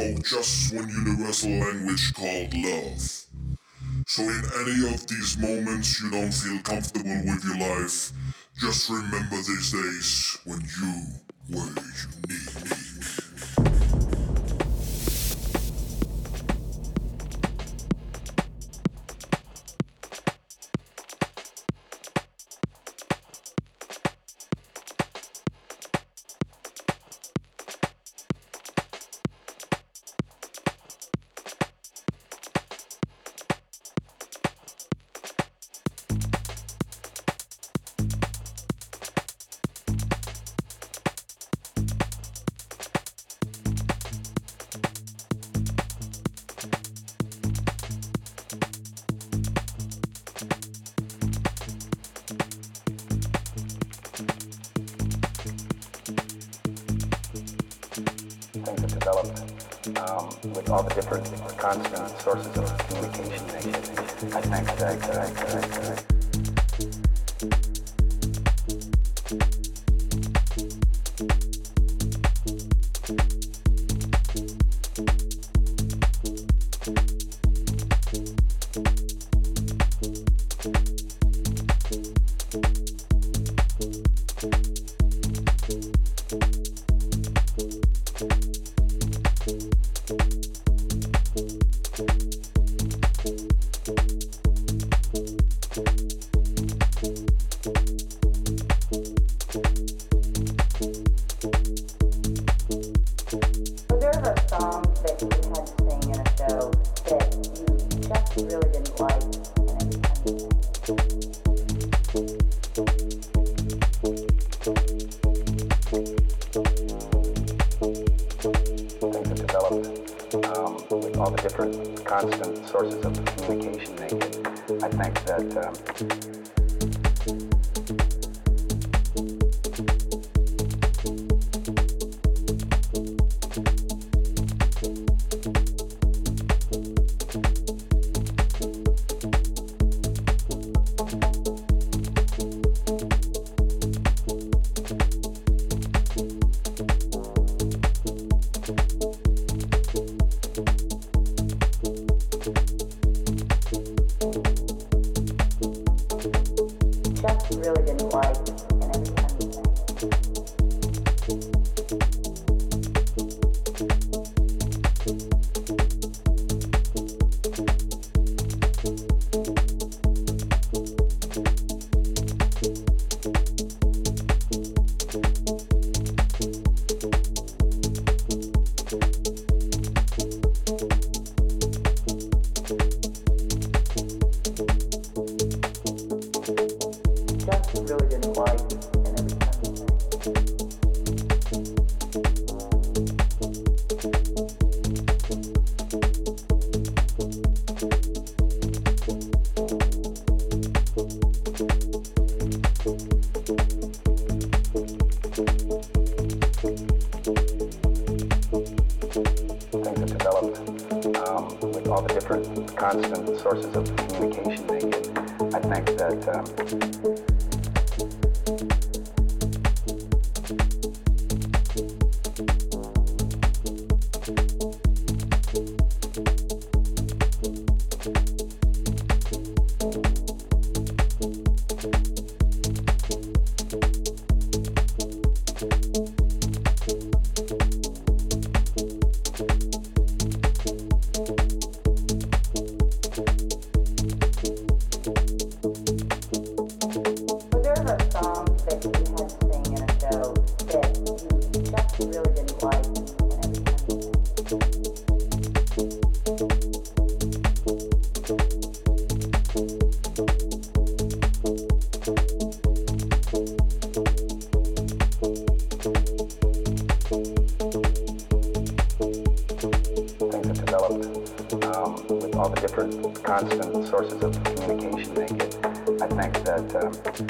spoke just one universal language called love. So in any of these moments you don't feel comfortable with your life, just remember these days when you were unique. Instagram. time.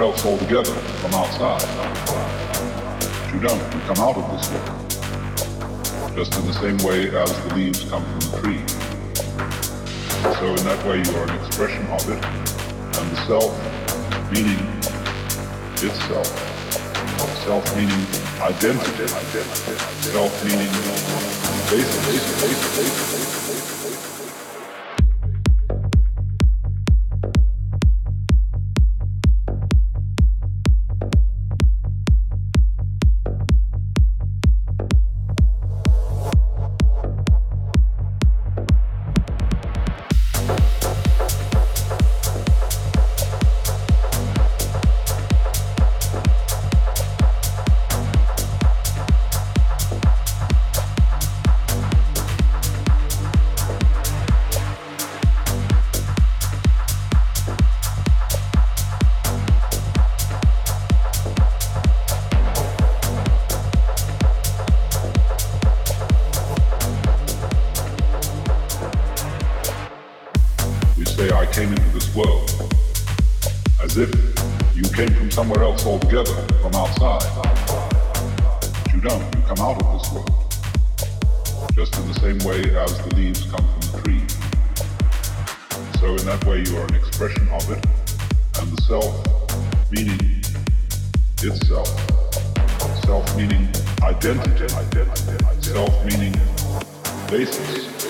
Somewhere else altogether, from outside. But you don't. You come out of this world. Just in the same way as the leaves come from the tree. So in that way you are an expression of it, and the self meaning itself. Self meaning identity, self meaning basis, basis, basis, basis. came into this world, as if you came from somewhere else altogether, from outside. But you don't, you come out of this world, just in the same way as the leaves come from the tree. So in that way you are an expression of it, and the self meaning itself. Self meaning identity, self meaning basis.